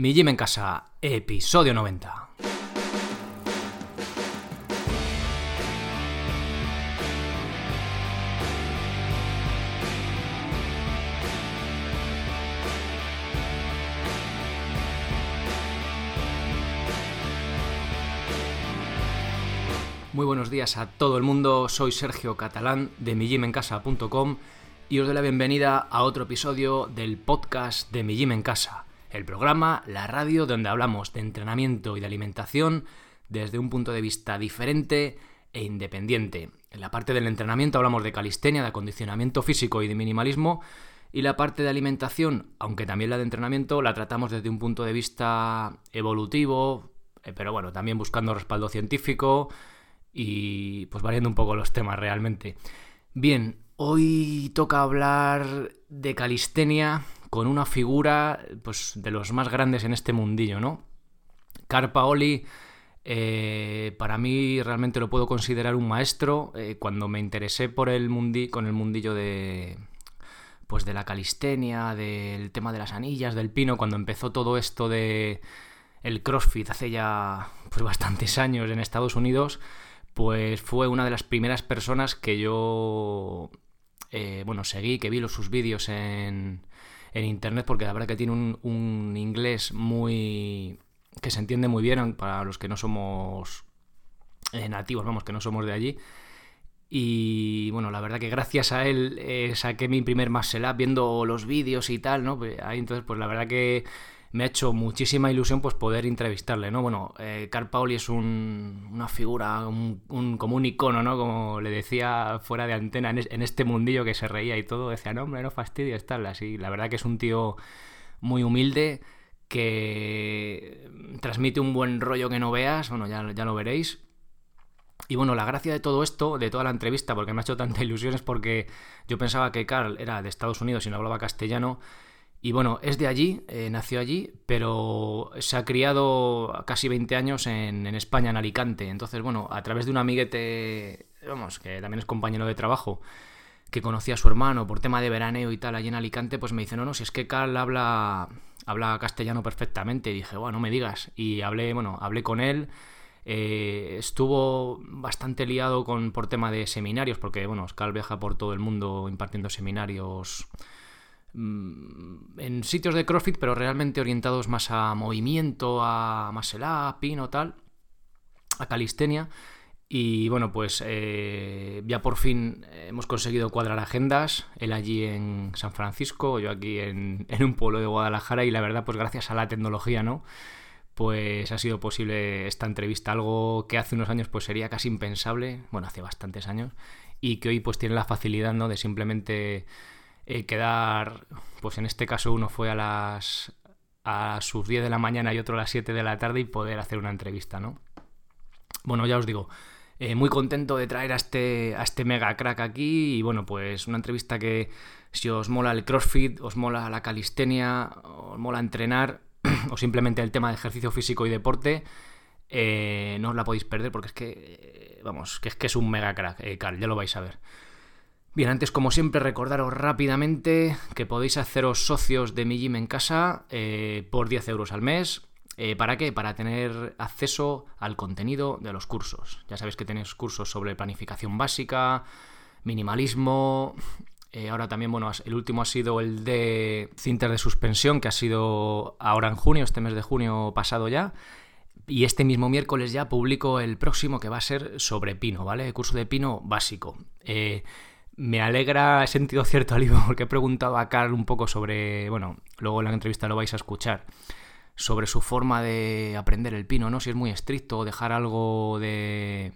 Mi Gym en Casa, episodio 90. Muy buenos días a todo el mundo, soy Sergio Catalán de mijimencasa.com y os doy la bienvenida a otro episodio del podcast de Mi Gym en Casa, el programa, la radio donde hablamos de entrenamiento y de alimentación desde un punto de vista diferente e independiente. En la parte del entrenamiento hablamos de calistenia, de acondicionamiento físico y de minimalismo, y la parte de alimentación, aunque también la de entrenamiento, la tratamos desde un punto de vista evolutivo, eh, pero bueno, también buscando respaldo científico y pues variando un poco los temas realmente. Bien, Hoy toca hablar de calistenia con una figura pues, de los más grandes en este mundillo, ¿no? Carpaoli, eh, para mí realmente lo puedo considerar un maestro. Eh, cuando me interesé por el mundi con el mundillo de pues de la calistenia, del tema de las anillas, del pino, cuando empezó todo esto de el CrossFit hace ya pues bastantes años en Estados Unidos, pues fue una de las primeras personas que yo eh, bueno, seguí, que vi los, sus vídeos en, en, internet, porque la verdad que tiene un, un, inglés muy... que se entiende muy bien para los que no somos eh, nativos, vamos, que no somos de allí. Y bueno, la verdad que gracias a él eh, saqué mi primer up viendo los vídeos y tal, ¿no? Pues ahí entonces, pues la verdad que me ha hecho muchísima ilusión pues poder entrevistarle, ¿no? Bueno, eh, Carl Pauli es una figura, un, como un icono, ¿no? Como le decía fuera de antena en, este mundillo que se reía y todo, decía, no, hombre, no fastidies, tal, así. La verdad que es un tío muy humilde que transmite un buen rollo que no veas, bueno, ya, ya lo veréis. Y bueno, la gracia de todo esto, de toda la entrevista, porque me ha hecho tanta ilusión, es porque yo pensaba que Carl era de Estados Unidos y no hablaba castellano, y bueno, es de allí, eh, nació allí, pero se ha criado casi 20 años en, España, en Alicante. Entonces, bueno, a través de un amiguete, vamos, que también es compañero de trabajo, que conocía a su hermano por tema de veraneo y tal allí en Alicante, pues me dice, no, no, si es que Carl habla, habla castellano perfectamente. Y dije, bueno, no me digas. Y hablé, bueno, hablé con él. Eh, estuvo bastante liado con, por tema de seminarios, porque, bueno, Carl viaja por todo el mundo impartiendo seminarios en sitios de CrossFit, pero realmente orientados más a movimiento, a muscle up, pino, tal, a calistenia. Y bueno, pues eh, ya por fin hemos conseguido cuadrar agendas, él allí en San Francisco, yo aquí en, en, un pueblo de Guadalajara y la verdad pues gracias a la tecnología, ¿no? Pues ha sido posible esta entrevista, algo que hace unos años pues sería casi impensable, bueno, hace bastantes años, y que hoy pues tiene la facilidad, ¿no? De simplemente eh, quedar, pues en este caso uno fue a las a sus 10 de la mañana y otro a las 7 de la tarde y poder hacer una entrevista, ¿no? Bueno, ya os digo, eh, muy contento de traer a este, a este mega crack aquí y bueno, pues una entrevista que si os mola el CrossFit, os mola la calistenia, os mola entrenar o simplemente el tema de ejercicio físico y deporte, eh, no os la podéis perder porque es que, vamos, que es que es un mega crack, Carl, ya lo vais a ver. Bien, antes como siempre recordaros rápidamente que podéis haceros socios de mi gym en casa eh, por 10 euros al mes. Eh, ¿Para qué? Para tener acceso al contenido de los cursos. Ya sabéis que tenéis cursos sobre planificación básica, minimalismo. Eh, ahora también, bueno, el último ha sido el de cintas de suspensión, que ha sido ahora en junio, este mes de junio pasado ya. Y este mismo miércoles ya publico el próximo que va a ser sobre pino, ¿vale? Curso de pino básico. Eh, me alegra, he sentido cierto alivio porque he preguntado a Carl un poco sobre, bueno, luego en la entrevista lo vais a escuchar, sobre su forma de aprender el pino, ¿no? Si es muy estricto o dejar algo de...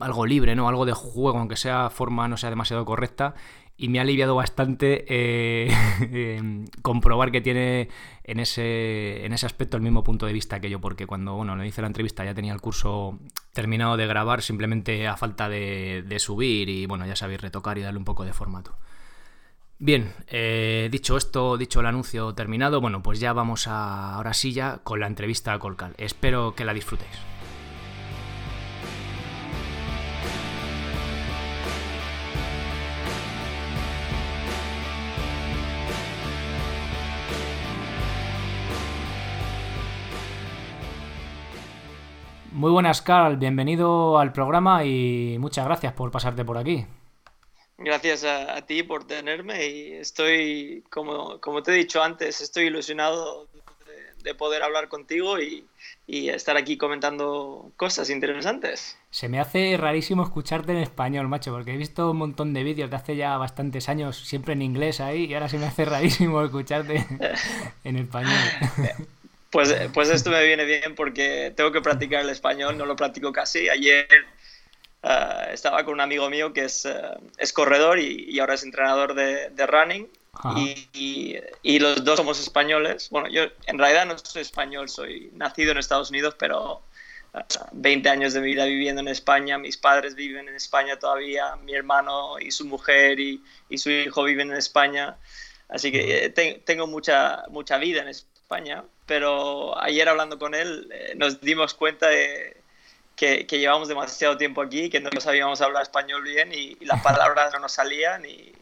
algo libre, ¿no? Algo de juego, aunque sea forma no sea demasiado correcta y me ha aliviado bastante eh, em, comprobar que tiene en ese, en ese aspecto el mismo punto de vista que yo, porque cuando bueno, le hice la entrevista ya tenía el curso terminado de grabar, simplemente a falta de, subir y bueno, ya sabéis, retocar y darle un poco de formato. Bien, eh, dicho esto, dicho el anuncio terminado, bueno, pues ya vamos a, ahora sí ya con la entrevista a Colcal. Espero que la disfrutéis. Muy buenas, Carl. Bienvenido al programa y muchas gracias por pasarte por aquí. Gracias a, ti por tenerme y estoy, como, como, te he dicho antes, estoy ilusionado de, poder hablar contigo y, y, estar aquí comentando cosas interesantes. Se me hace rarísimo escucharte en español, macho, porque he visto un montón de vídeos de hace ya bastantes años, siempre en inglés ahí, y ahora se me hace rarísimo escucharte en español. Pues, pues esto me viene bien porque tengo que practicar el español, no lo practico casi. Ayer eh, estaba con un amigo mío que es, eh, es corredor y, ahora es entrenador de, de running. Y, y, los dos somos españoles. Bueno, yo en realidad no soy español, soy nacido en Estados Unidos, pero 20 eh, años de mi vida viviendo en España. Mis padres viven en España todavía, mi hermano y su mujer y, y su hijo viven en España. Así que tengo mucha, mucha vida en España, pero ayer hablando con él nos dimos cuenta de que, llevamos demasiado tiempo aquí, que no sabíamos hablar español bien y, las palabras no nos salían y,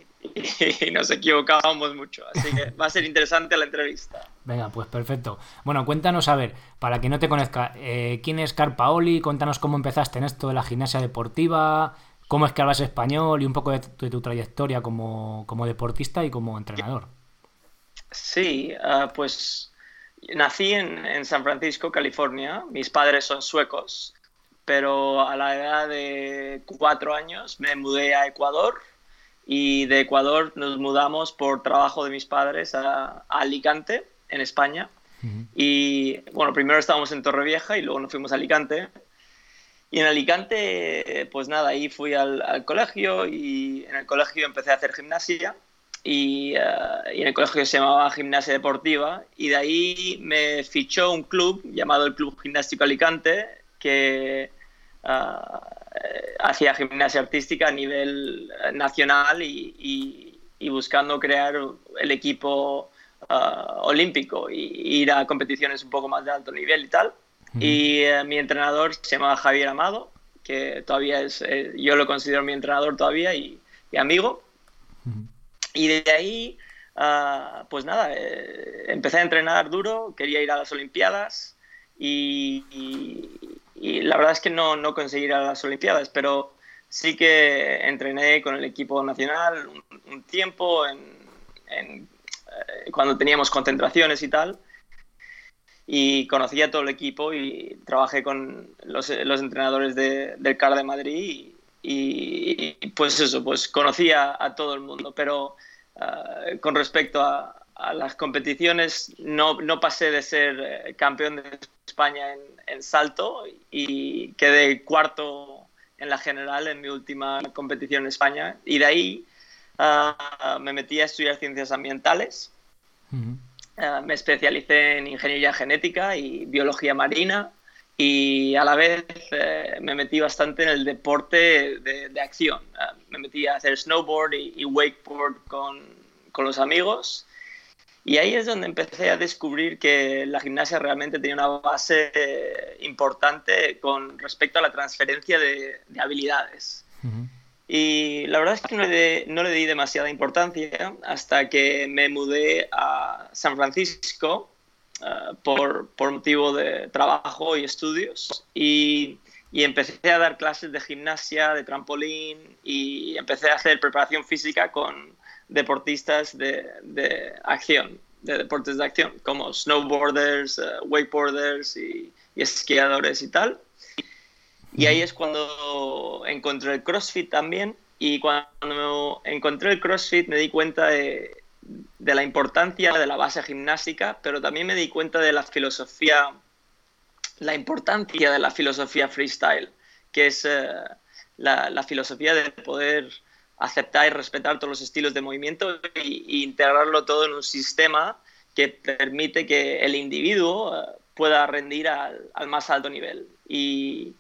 nos equivocábamos mucho. Así que va a ser interesante la entrevista. Venga, pues perfecto. Bueno, cuéntanos, a ver, para quien no te conozca, eh, ¿quién es Carpaoli? Cuéntanos cómo empezaste en esto de la gimnasia deportiva, cómo es que hablas español y un poco de tu, trayectoria como, deportista y como entrenador. Sí, ah, pues nací en, en, San Francisco, California. Mis padres son suecos pero a la edad de cuatro años me mudé a Ecuador y de Ecuador nos mudamos por trabajo de mis padres a, Alicante, en España. Y bueno, primero estábamos en Torrevieja y luego nos fuimos a Alicante. Y en Alicante, pues nada, ahí fui al, colegio y en el colegio empecé a hacer gimnasia. Y, eh, y, en el colegio se llamaba Gimnasia Deportiva. Y de ahí me fichó un club llamado el Club Gimnástico Alicante, que eh, hacia gimnasia artística a nivel eh, nacional y, buscando crear el equipo eh, olímpico y ir a competiciones un poco más de alto nivel y tal. Y mi entrenador se llama Javier Amado, que todavía es, yo lo considero mi entrenador todavía y, amigo. Y de ahí, pues nada, empecé a entrenar duro, quería ir a las Olimpiadas y, y la verdad es que no, no conseguí ir a las Olimpiadas, pero sí que entrené con el equipo nacional un, tiempo en, eh, cuando teníamos concentraciones y tal. Y conocí a todo el equipo y trabajé con los, los entrenadores de, del CAR de Madrid y, pues eso, pues conocí a, todo el mundo. Pero eh, con respecto a, a las competiciones no, no, pasé de ser eh, campeón de España en, en, salto y quedé cuarto en la general en mi última competición en España. Y de ahí ah, me metí a estudiar ciencias ambientales. Ah, me especialicé en ingeniería genética y biología marina y a la vez eh, me metí bastante en el deporte de, acción. Ah, me metí a hacer snowboard y, y wakeboard con, con los amigos y ahí es donde empecé a descubrir que la gimnasia realmente tenía una base eh, importante con respecto a la transferencia de, habilidades. Y la verdad es que no le, di demasiada importancia hasta que me mudé a San Francisco eh, por, por, motivo de trabajo y estudios. Y, y, empecé a dar clases de gimnasia, de trampolín y empecé a hacer preparación física con deportistas de, de acción, de deportes de acción, como snowboarders, uh, wakeboarders y, esquiadores y tal. Y ahí es cuando encontré el CrossFit también. Y cuando encontré el CrossFit me di cuenta de, de, la importancia de la base gimnástica, pero también me di cuenta de la filosofía, la importancia de la filosofía freestyle, que es eh, la, filosofía de poder aceptar y respetar todos los estilos de movimiento e, integrarlo todo en un sistema que permite que el individuo eh, pueda rendir al, más alto nivel. Y,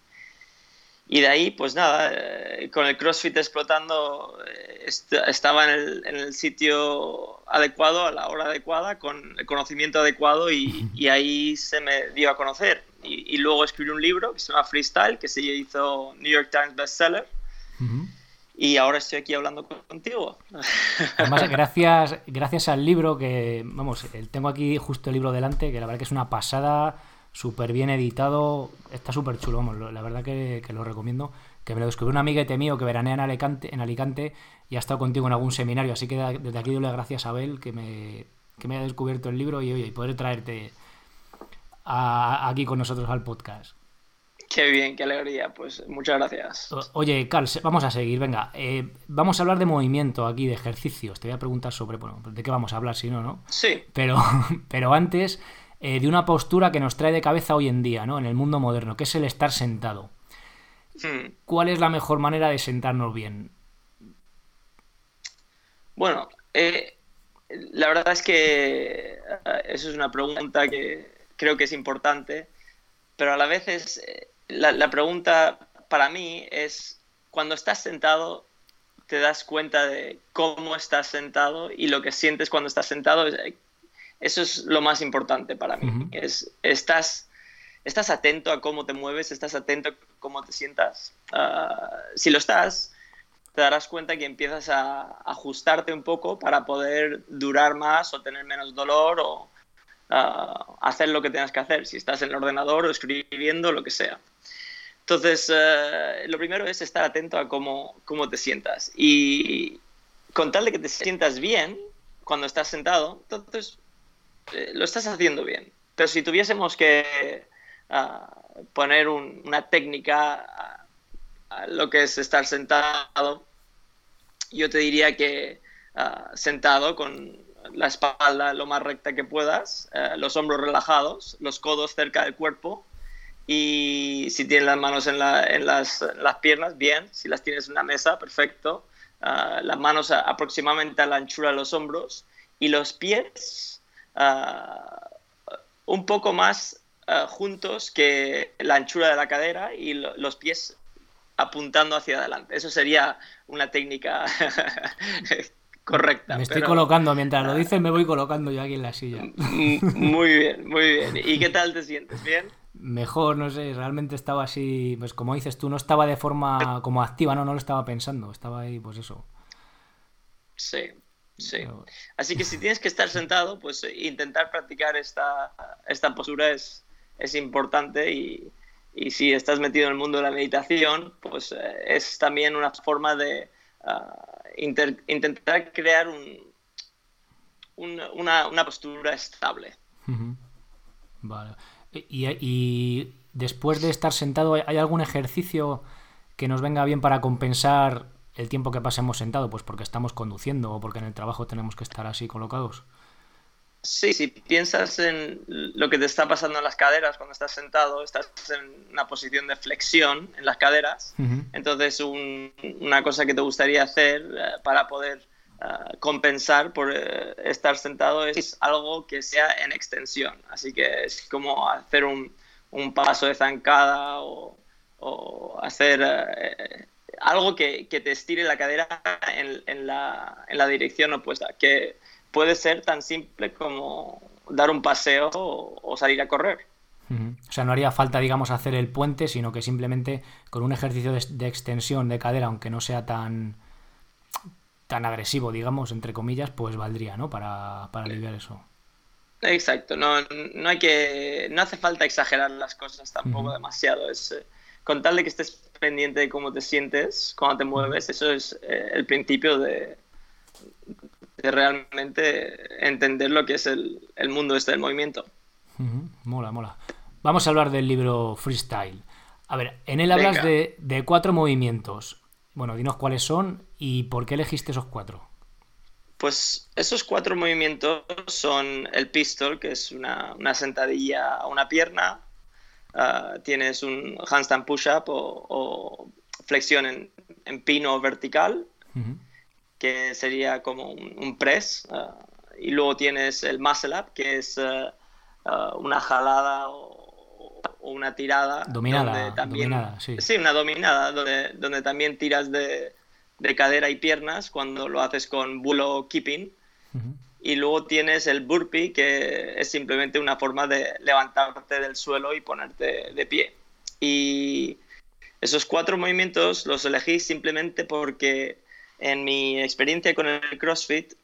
y, de ahí, pues nada, eh, con el CrossFit explotando, eh, estaba en el, en el, sitio adecuado, a la hora adecuada, con el conocimiento adecuado y, y ahí se me dio a conocer. Y, luego escribí un libro que se llama Freestyle, que se hizo New York Times bestseller y ahora estoy aquí hablando contigo. Además, gracias, gracias al libro que, vamos, tengo aquí justo el libro delante, que la verdad que es una pasada, súper bien editado, está súper chulo, vamos, la verdad que, lo recomiendo. Que me lo descubrió un amiguete mío que veranea en Alicante, en Alicante y ha estado contigo en algún seminario, así que desde aquí doy gracias a Abel que me, que me haya descubierto el libro y, oye, y poder traerte aquí con nosotros al podcast. Qué bien, qué alegría. Pues muchas gracias. Oye, Carl, vamos a seguir. Venga, eh, vamos a hablar de movimiento aquí, de ejercicios. Te voy a preguntar sobre, bueno, de qué vamos a hablar si no, ¿no? Sí. Pero, pero antes, eh, de una postura que nos trae de cabeza hoy en día, ¿no? En el mundo moderno, que es el estar sentado. Hmm. ¿Cuál es la mejor manera de sentarnos bien? Bueno, eh, la verdad es que eso es una pregunta que creo que es importante, pero a la vez es la, pregunta para mí es, cuando estás sentado, te das cuenta de cómo estás sentado y lo que sientes cuando estás sentado. Eso es lo más importante para mí. es, estás, estás atento a cómo te mueves, estás atento a cómo te sientas. Ah, si lo estás, te darás cuenta que empiezas a ajustarte un poco para poder durar más o tener menos dolor o ah, hacer lo que tengas que hacer. Si estás en el ordenador o escribiendo, lo que sea. Entonces, eh, lo primero es estar atento a cómo, cómo te sientas. Y con tal de que te sientas bien cuando estás sentado, entonces eh, lo estás haciendo bien. Pero si tuviésemos que ah, poner una técnica a, lo que es estar sentado, yo te diría que ah, sentado con la espalda lo más recta que puedas, eh, los hombros relajados, los codos cerca del cuerpo y si tienes las manos en, las, piernas, bien. Si las tienes en la mesa, perfecto. Ah, las manos aproximadamente a la anchura de los hombros. Y los pies ah, un poco más ah, juntos que la anchura de la cadera y los pies apuntando hacia adelante. Eso sería una técnica correcta. Me estoy colocando, mientras lo dices me voy colocando yo aquí en la silla. Muy bien, muy bien. ¿Y qué tal te sientes? ¿Bien? mejor, no sé, realmente estaba así, pues como dices tú, no estaba de forma como activa, no, no lo estaba pensando, estaba ahí, pues eso. Sí, sí. Así que si tienes que estar sentado, pues eh, intentar practicar esta, esta postura es, es importante y, y, si estás metido en el mundo de la meditación, pues eh, es también una forma de ah, intentar crear un, una, una, postura estable. Vale. Y, después de estar sentado, ¿hay algún ejercicio que nos venga bien para compensar el tiempo que pasemos sentado? Pues porque estamos conduciendo o porque en el trabajo tenemos que estar así colocados. Sí, si piensas en lo que te está pasando en las caderas cuando estás sentado, estás en una posición de flexión en las caderas. Entonces, una cosa que te gustaría hacer eh, para poder compensar por eh, estar sentado es algo que sea en extensión. Así que es como hacer un, un paso de zancada o, o hacer eh, algo que, que, te estire la cadera en, en, la, en, la, dirección opuesta, que puede ser tan simple como dar un paseo o, salir a correr. O sea, no haría falta, digamos, hacer el puente, sino que simplemente con un ejercicio de, de extensión de cadera, aunque no sea tan, tan agresivo, digamos, entre comillas, pues valdría, ¿no? Para, para aliviar eso. Exacto, no, no hay que. No hace falta exagerar las cosas tampoco demasiado. Es eh, con tal de que estés pendiente de cómo te sientes, cómo te mueves, eso es eh, el principio de, de, realmente entender lo que es el, el mundo este del movimiento. Mola, mola. Vamos a hablar del libro Freestyle. A ver, en él hablas de, de, cuatro movimientos. Bueno, dinos cuáles son y por qué elegiste esos cuatro. Pues esos cuatro movimientos son el pistol, que es una, sentadilla a una pierna, ah, tienes un handstand push-up o, flexión en, pino vertical, que sería como un, press, ah, y luego tienes el muscle up, que es ah, una jalada o una tirada. Dominada, también, sí. una dominada, donde, donde también tiras de, de, cadera y piernas cuando lo haces con bull keeping. Y luego tienes el burpee, que es simplemente una forma de levantarte del suelo y ponerte de pie. Y esos cuatro movimientos los elegí simplemente porque en mi experiencia con el CrossFit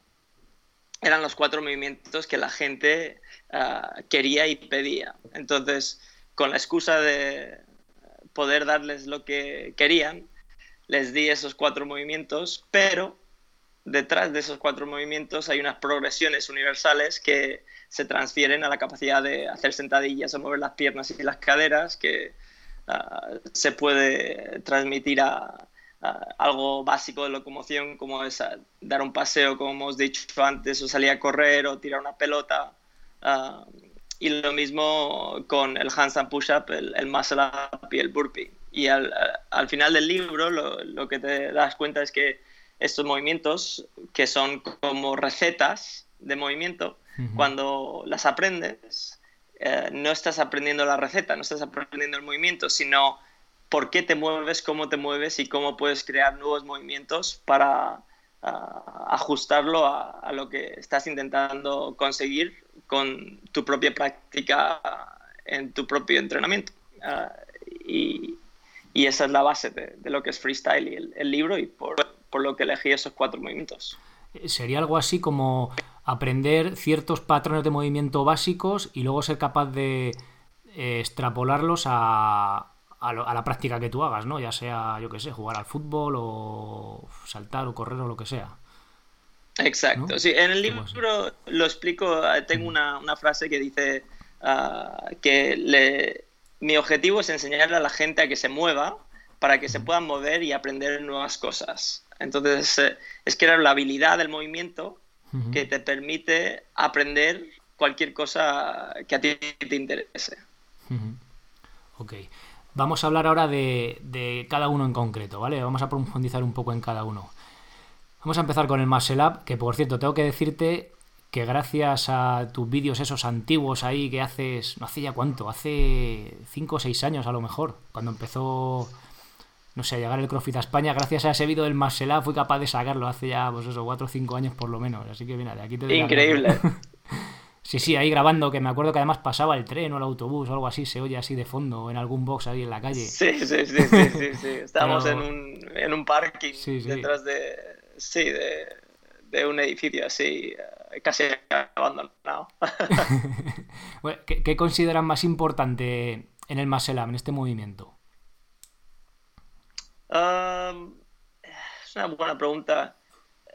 eran los cuatro movimientos que la gente ah, quería y pedía. Entonces, con la excusa de poder darles lo que querían, les di esos cuatro movimientos, pero detrás de esos cuatro movimientos hay unas progresiones universales que se transfieren a la capacidad de hacer sentadillas o mover las piernas y las caderas, que ah, se puede transmitir a, algo básico de locomoción como es dar un paseo, como hemos dicho antes, o salir a correr o tirar una pelota. Ah, y lo mismo con el handstand push-up, el, el, muscle up y el burpee. Y al, al final del libro lo, que te das cuenta es que estos movimientos, que son como recetas de movimiento, cuando las aprendes, eh, no estás aprendiendo la receta, no estás aprendiendo el movimiento, sino por qué te mueves, cómo te mueves y cómo puedes crear nuevos movimientos para ah, ajustarlo a, lo que estás intentando conseguir con tu propia práctica en tu propio entrenamiento. Ah, y, esa es la base de, lo que es freestyle y el, libro y por, por, lo que elegí esos cuatro movimientos. Sería algo así como aprender ciertos patrones de movimiento básicos y luego ser capaz de eh, extrapolarlos a, a, la práctica que tú hagas, ¿no? Ya sea, yo qué sé, jugar al fútbol o saltar o correr o lo que sea. Exacto, sí. En el libro lo explico, eh, tengo una, una frase que dice ah, que le, mi objetivo es enseñarle a la gente a que se mueva para que se puedan mover y aprender nuevas cosas. Entonces, eh, es crear la habilidad del movimiento que te permite aprender cualquier cosa que a ti te interese. Ok. Vamos a hablar ahora de, de, cada uno en concreto, ¿vale? Vamos a profundizar un poco en cada uno. Vamos a empezar con el Muscle Up, que por cierto, tengo que decirte que gracias a tus vídeos esos antiguos ahí que haces, no hace ya cuánto, hace 5 o 6 años a lo mejor, cuando empezó no sé, llegar el CrossFit a España, gracias a ese vídeo del Marcela fui capaz de sacarlo hace ya, pues eso, 4 o 5 años por lo menos. Así que mira, de aquí te Increíble. sí, sí, ahí grabando, que me acuerdo que además pasaba el tren o el autobús o algo así, se oye así de fondo, en algún box ahí en la calle. Sí, sí, sí, sí, sí, sí. Estábamos en, un, en un parking detrás de, sí, de, de un edificio así, eh, casi abandonado. ¿qué, ¿qué, consideran más importante en el Maselam, en este movimiento? Es una buena pregunta.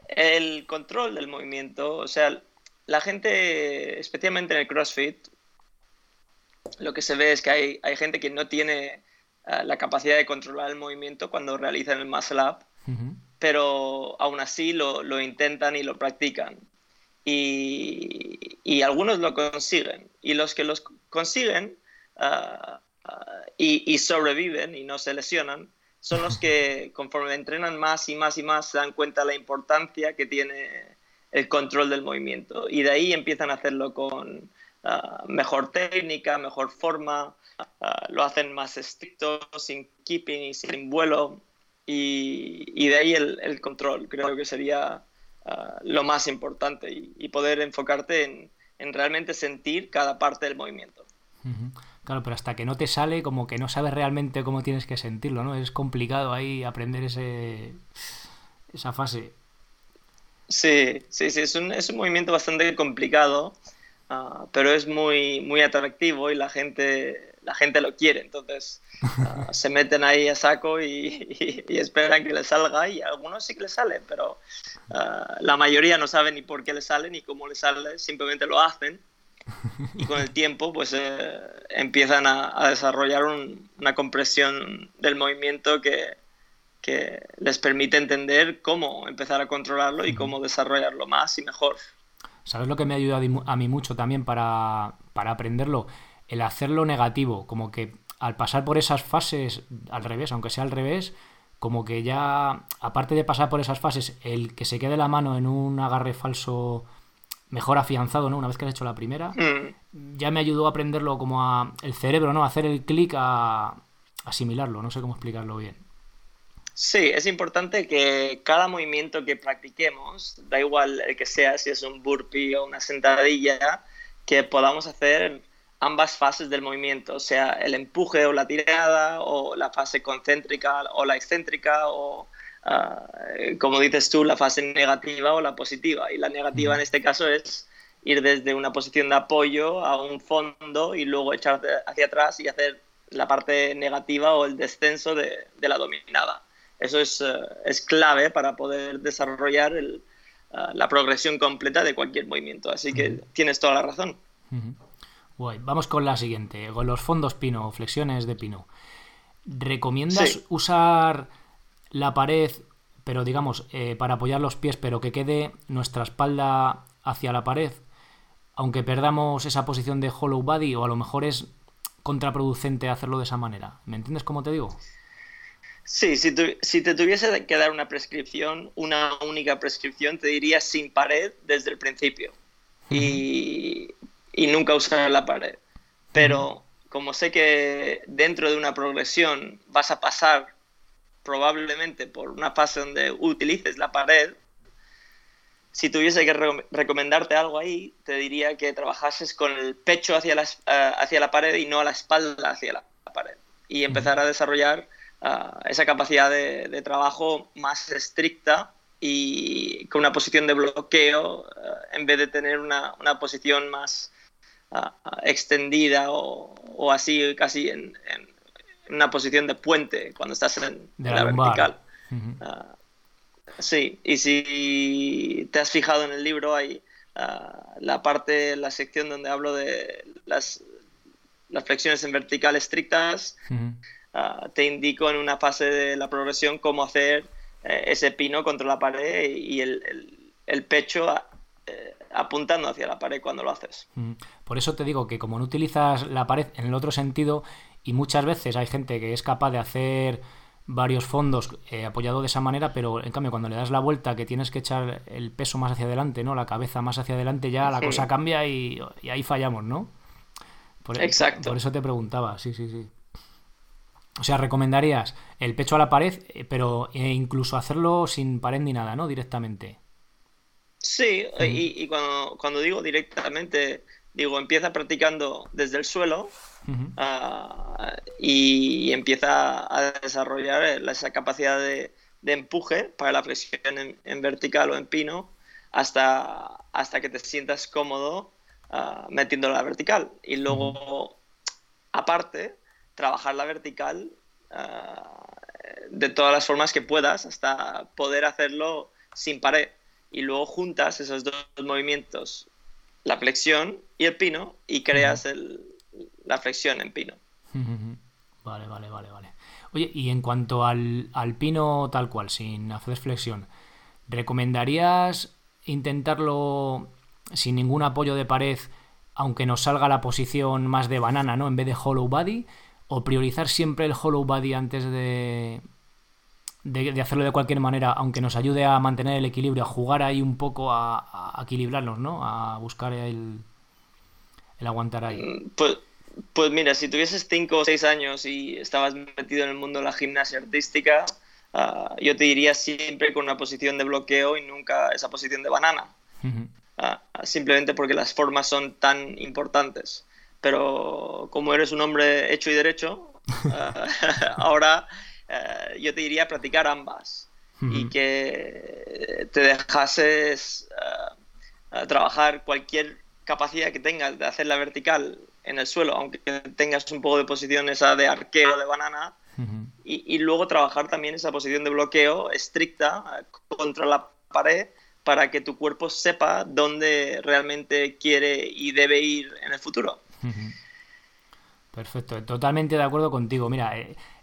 El control del movimiento, o sea, la gente, especialmente en el CrossFit, lo que se ve es que hay, hay gente que no tiene ah, la capacidad de controlar el movimiento cuando realizan el muscle up, pero aún así lo, lo, intentan y lo practican. Y, y, algunos lo consiguen. Y los que los consiguen ah, y, y sobreviven y no se lesionan, son los que conforme entrenan más y más y más se dan cuenta de la importancia que tiene el control del movimiento. Y de ahí empiezan a hacerlo con ah, mejor técnica, mejor forma, ah, lo hacen más estricto, sin keeping y sin vuelo. Y, de ahí el, control creo que sería ah, lo más importante y, poder enfocarte en, realmente sentir cada parte del movimiento. Claro, pero hasta que no te sale, como que no sabes realmente cómo tienes que sentirlo, ¿no? Es complicado ahí aprender ese, esa fase. Sí, sí, sí, es un, es un movimiento bastante complicado, ah, pero es muy, muy atractivo y la gente, la gente lo quiere, entonces ah, se meten ahí a saco y, esperan que les salga y a algunos sí que les sale, pero ah, la mayoría no saben ni por qué les sale ni cómo les sale, simplemente lo hacen y con el tiempo pues eh, empiezan a, desarrollar una compresión del movimiento que, que, les permite entender cómo empezar a controlarlo y cómo desarrollarlo más y mejor. ¿Sabes lo que me ayuda a mí mucho también para, para aprenderlo? El hacerlo negativo, como que al pasar por esas fases al revés, aunque sea al revés, como que ya, aparte de pasar por esas fases, el que se quede la mano en un agarre falso mejor afianzado, ¿no? Una vez que has hecho la primera, mm. ya me ayudó a aprenderlo como a el cerebro, ¿no? A hacer el clic a asimilarlo, no sé cómo explicarlo bien. Sí, es importante que cada movimiento que practiquemos, da igual el que sea, si es un burpee o una sentadilla, que podamos hacer ambas fases del movimiento, o sea, el empuje o la tirada, o la fase concéntrica o la excéntrica, o Ah, como dices tú, la fase negativa o la positiva. Y la negativa en este caso es ir desde una posición de apoyo a un fondo y luego echar hacia atrás y hacer la parte negativa o el descenso de, la dominada. Eso es, eh, es, clave para poder desarrollar el, eh, la progresión completa de cualquier movimiento. Así que tienes toda la razón. Vamos con la siguiente, con los fondos pino, flexiones de pino. ¿Recomiendas usar la pared, pero digamos, eh, para apoyar los pies, pero que quede nuestra espalda hacia la pared? Aunque perdamos esa posición de hollow body, o a lo mejor es contraproducente hacerlo de esa manera. ¿Me entiendes cómo te digo? Sí, si, si, te tuviese que dar una prescripción, una única prescripción, te diría sin pared desde el principio. y, y, nunca usar la pared. Pero como sé que dentro de una progresión vas a pasar probablemente por una fase donde utilices la pared, si tuviese que recomendarte algo ahí, te diría que trabajases con el pecho hacia la, eh, hacia la pared y no a la espalda hacia la, pared. Y empezar a desarrollar eh, esa capacidad de, trabajo más estricta y con una posición de bloqueo eh, en vez de tener una, una posición más extendida o, así casi en, una posición de puente cuando estás en, la, vertical. Sí, y si te has fijado en el libro, hay ah, la parte, la sección donde hablo de las, las flexiones en vertical estrictas. Ah, te indico en una fase de la progresión cómo hacer eh, ese pino contra la pared y el, el, pecho eh, apuntando hacia la pared cuando lo haces. Por eso te digo que como no utilizas la pared en el otro sentido, y muchas veces hay gente que es capaz de hacer varios fondos eh, apoyado de esa manera, pero en cambio cuando le das la vuelta que tienes que echar el peso más hacia adelante, ¿no? La cabeza más hacia adelante ya la cosa cambia y, ahí fallamos, ¿no? Por, e-, Exacto. Por eso te preguntaba, sí, sí, sí. O sea, recomendarías el pecho a la pared, eh, pero eh, incluso hacerlo sin pared ni nada, ¿no? Directamente. Sí, y, cuando, cuando digo directamente, digo, empieza practicando desde el suelo Ah, y empieza a desarrollar esa capacidad de, empuje para la flexión en, vertical o en pino hasta, hasta que te sientas cómodo uh, metiendo la vertical. Y luego, aparte, trabajar la vertical ah, de todas las formas que puedas hasta poder hacerlo sin pared. Y luego juntas esos dos movimientos, la flexión y el pino, y creas el, la flexión en pino. Vale, vale, vale, vale. Oye, y en cuanto al, al pino tal cual, sin hacer flexión, ¿recomendarías intentarlo sin ningún apoyo de pared, aunque nos salga la posición más de banana, ¿no? En vez de hollow body, o priorizar siempre el hollow body antes de, de, hacerlo de cualquier manera, aunque nos ayude a mantener el equilibrio, a jugar ahí un poco, a, a equilibrarnos, ¿no? A buscar el, el aguantar ahí. Mm, pues, pues mira, si tuvieses 5 o 6 años y estabas metido en el mundo de la gimnasia artística, ah, yo te diría siempre con una posición de bloqueo y nunca esa posición de banana. Ah, simplemente porque las formas son tan importantes. Pero como eres un hombre hecho y derecho, ah, ahora eh, yo te diría practicar ambas y que te dejases trabajar cualquier capacidad que tengas de hacer la vertical en el suelo, aunque tengas un poco de posición esa de arqueo de banana, y, luego trabajar también esa posición de bloqueo estricta eh, contra la pared para que tu cuerpo sepa dónde realmente quiere y debe ir en el futuro. Perfecto, totalmente de acuerdo contigo. Mira,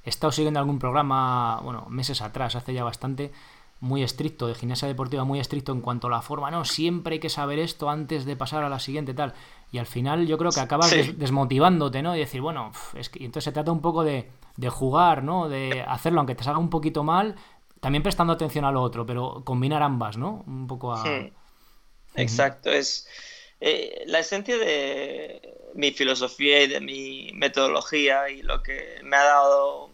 he estado siguiendo algún programa, bueno, meses atrás, hace ya bastante, muy estricto, de gimnasia deportiva muy estricto en cuanto a la forma, no, siempre hay que saber esto antes de pasar a la siguiente tal. Y al final yo creo que acabas desmotivándote, ¿no? Y decir, bueno, es que entonces se trata un poco de, jugar, ¿no? De hacerlo aunque te salga un poquito mal, también prestando atención a lo otro, pero combinar ambas, ¿no? Un poco a... Exacto, es eh, la esencia de mi filosofía y de mi metodología y lo que me ha dado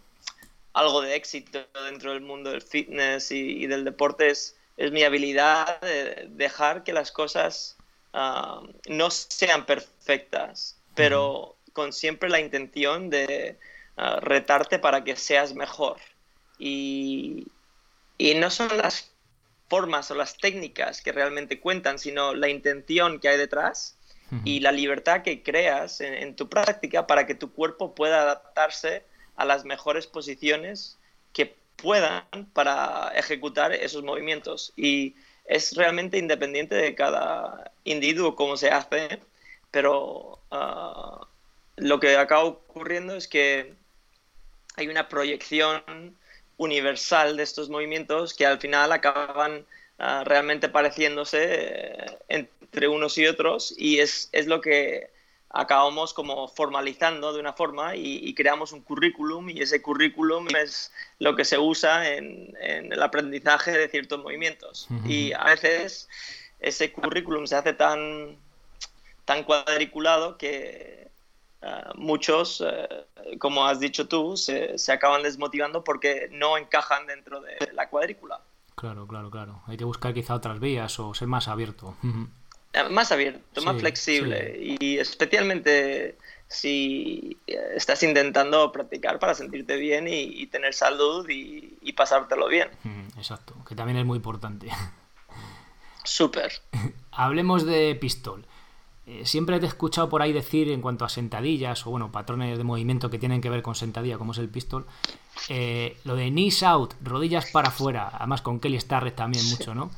algo de éxito dentro del mundo del fitness y, del deporte es, mi habilidad de dejar que las cosas ah, no sean perfectas, pero con siempre la intención de ah, retarte para que seas mejor. Y, no son las formas o las técnicas que realmente cuentan, sino la intención que hay detrás y la libertad que creas en, tu práctica para que tu cuerpo pueda adaptarse a las mejores posiciones que puedan para ejecutar esos movimientos. Y es realmente independiente de cada individuo cómo se hace, pero ah, lo que acaba ocurriendo es que hay una proyección universal de estos movimientos que al final acaban ah, realmente pareciéndose eh, entre unos y otros y es, es, lo que acabamos como formalizando de una forma y, creamos un currículum y ese currículum es lo que se usa en, en el aprendizaje de ciertos movimientos. Y a veces ese currículum se hace tan, tan cuadriculado que eh, muchos, eh, como has dicho tú, se, acaban desmotivando porque no encajan dentro de la cuadrícula. Claro, claro, claro. Hay que buscar quizá otras vías o ser más abierto. Más abierto, más flexible y especialmente si estás intentando practicar para sentirte bien y, tener salud y, y, pasártelo bien. Exacto, que también es muy importante. Súper. Hablemos de pistol. Eh, siempre te he escuchado por ahí decir en cuanto a sentadillas o bueno, patrones de movimiento que tienen que ver con sentadilla, como es el pistol, eh, lo de knees out, rodillas para afuera, además con Kelly Starrett también mucho, ¿no?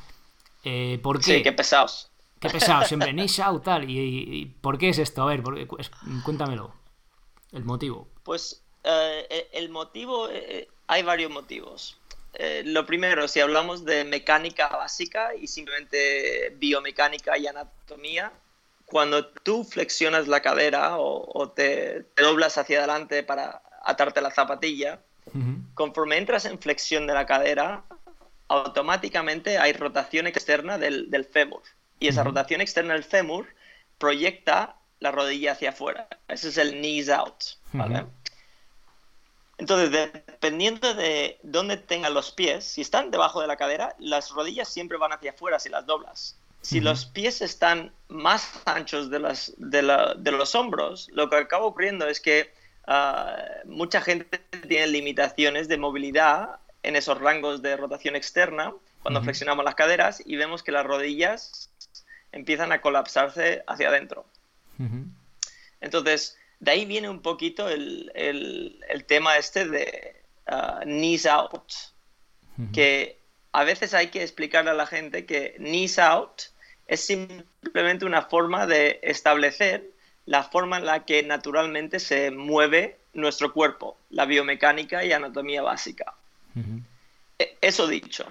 Eh, ¿Por qué? Sí, qué pesados. Qué pesados, siempre knees out, tal. ¿Y, por qué es esto? A ver, cuéntamelo. El motivo. Pues el motivo, hay varios motivos. lo primero, si hablamos de mecánica básica y simplemente biomecánica y anatomía, cuando tú flexionas la cadera o, te, doblas hacia adelante para atarte la zapatilla, conforme entras en flexión de la cadera, automáticamente hay rotación externa del, del fémur. Y esa rotación externa del fémur proyecta la rodilla hacia afuera. Ese es el knees out. Entonces, dependiendo de dónde tengan los pies, si están debajo de la cadera, las rodillas siempre van hacia afuera si las doblas. Si los pies están más anchos de, las, de, los hombros, lo que acaba ocurriendo es que ah, mucha gente tiene limitaciones de movilidad en esos rangos de rotación externa cuando flexionamos las caderas y vemos que las rodillas empiezan a colapsarse hacia adentro. Entonces, de ahí viene un poquito el, tema este de uh, knees out, que a veces hay que explicarle a la gente que knees out es simplemente una forma de establecer la forma en la que naturalmente se mueve nuestro cuerpo, la biomecánica y anatomía básica. E, eso dicho,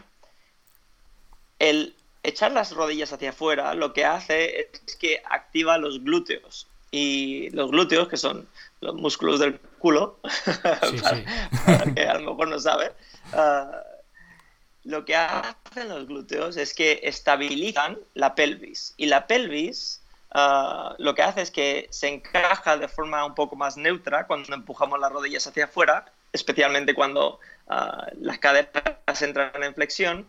el echar las rodillas hacia afuera lo que hace es que activa los glúteos. Y los glúteos, que son los músculos del culo, que a lo mejor no sabe, ah, lo que hacen los glúteos es que estabilizan la pelvis. Y la pelvis ah, lo que hace es que se encaja de forma un poco más neutra cuando empujamos las rodillas hacia afuera, especialmente cuando ah, las caderas entran en flexión.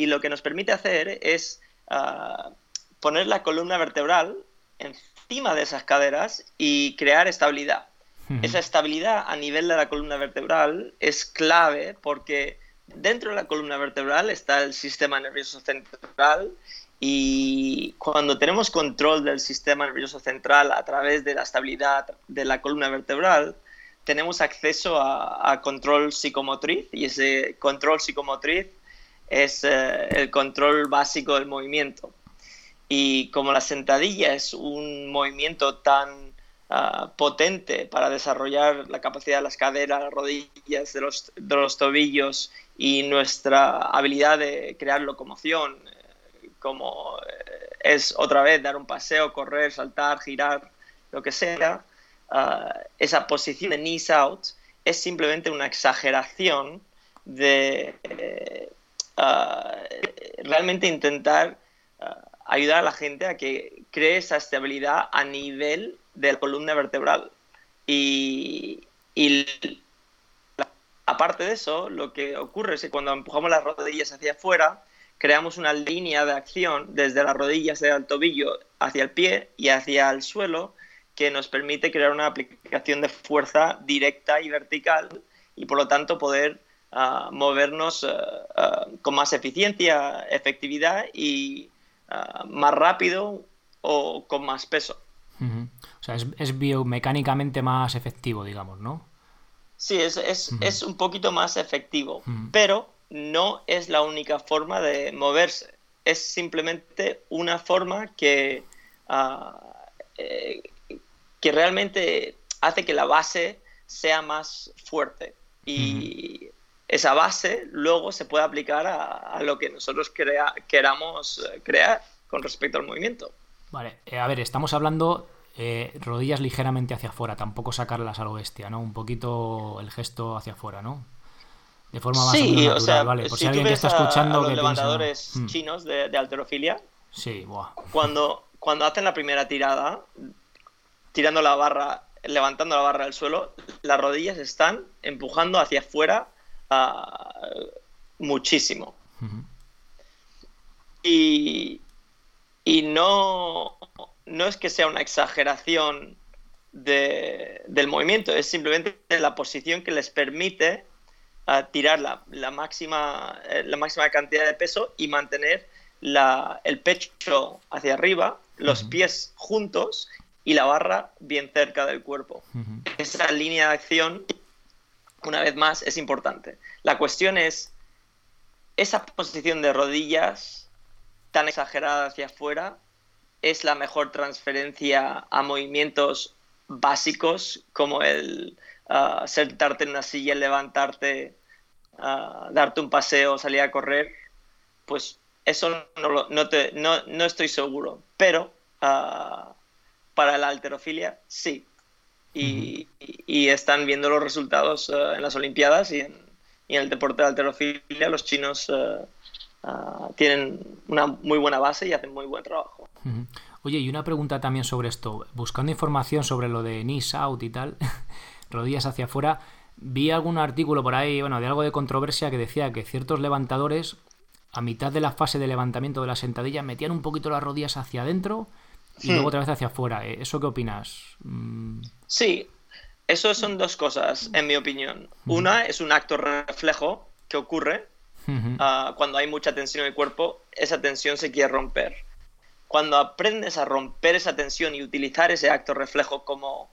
Y lo que nos permite hacer es ah, poner la columna vertebral encima de esas caderas y crear estabilidad. Esa estabilidad a nivel de la columna vertebral es clave porque dentro de la columna vertebral está el sistema nervioso central y cuando tenemos control del sistema nervioso central a través de la estabilidad de la columna vertebral, tenemos acceso a, control psicomotriz y ese control psicomotriz es eh, el control básico del movimiento. Y como la sentadilla es un movimiento tan ah, potente para desarrollar la capacidad de las caderas, las rodillas, de los, de los tobillos y nuestra habilidad de crear locomoción, eh, como eh, es otra vez dar un paseo, correr, saltar, girar, lo que sea, ah, esa posición de knees out es simplemente una exageración de ah, realmente intentar ah, ayudar a la gente a que cree esa estabilidad a nivel de la columna vertebral. Y, y Aparte de eso, lo que ocurre es que cuando empujamos las rodillas hacia afuera, creamos una línea de acción desde las rodillas del tobillo hacia el pie y hacia el suelo que nos permite crear una aplicación de fuerza directa y vertical y por lo tanto poder movernos con más eficiencia, efectividad y más rápido o con más peso. O sea, es, biomecánicamente más efectivo, digamos, ¿no? Sí, es, un poquito más efectivo, pero no es la única forma de moverse. Es simplemente una forma que, ah, eh, que realmente hace que la base sea más fuerte. Y esa base luego se puede aplicar a, lo que nosotros queramos eh, crear con respecto al movimiento. Vale, eh, a ver, estamos hablando eh, rodillas ligeramente hacia afuera, tampoco sacarlas a lo bestia, ¿no? Un poquito el gesto hacia afuera, ¿no? De forma más sí, o sea, vale. Por si, alguien que está escuchando. los levantadores hmm. chinos de, alterofilia. Sí, buah. Cuando, cuando hacen la primera tirada, tirando la barra, levantando la barra del suelo, las rodillas están empujando hacia afuera uh, muchísimo. Y, y no, no es que sea una exageración del movimiento, es simplemente la posición que les permite tirar la, máxima, eh, la máxima cantidad de peso y mantener el pecho hacia arriba, los pies juntos y la barra bien cerca del cuerpo. Esa línea de acción, una vez más, es importante. La cuestión es, esa posición de rodillas tan exagerada hacia afuera es la mejor transferencia a movimientos básicos como el uh, sentarte en una silla, levantarte, uh, darte un paseo, salir a correr, pues eso no, no, te, no, no estoy seguro, pero uh, para la alterofilia sí. Y, y, están viendo los resultados en las Olimpiadas y en, y en, el deporte de alterofilia los chinos tienen una muy buena base y hacen muy buen trabajo. Oye, y una pregunta también sobre esto. Buscando información sobre lo de knees out y tal, rodillas hacia afuera, vi algún artículo por ahí, bueno, de algo de controversia que decía que ciertos levantadores, a mitad de la fase de levantamiento de la sentadilla, metían un poquito las rodillas hacia adentro y luego hmm. otra vez hacia afuera. ¿eh? ¿Eso qué opinas? Mm. Sí, eso son dos cosas, en mi opinión. Una es un acto reflejo que ocurre ah, cuando hay mucha tensión en el cuerpo, esa tensión se quiere romper cuando aprendes a romper esa tensión y utilizar ese acto reflejo como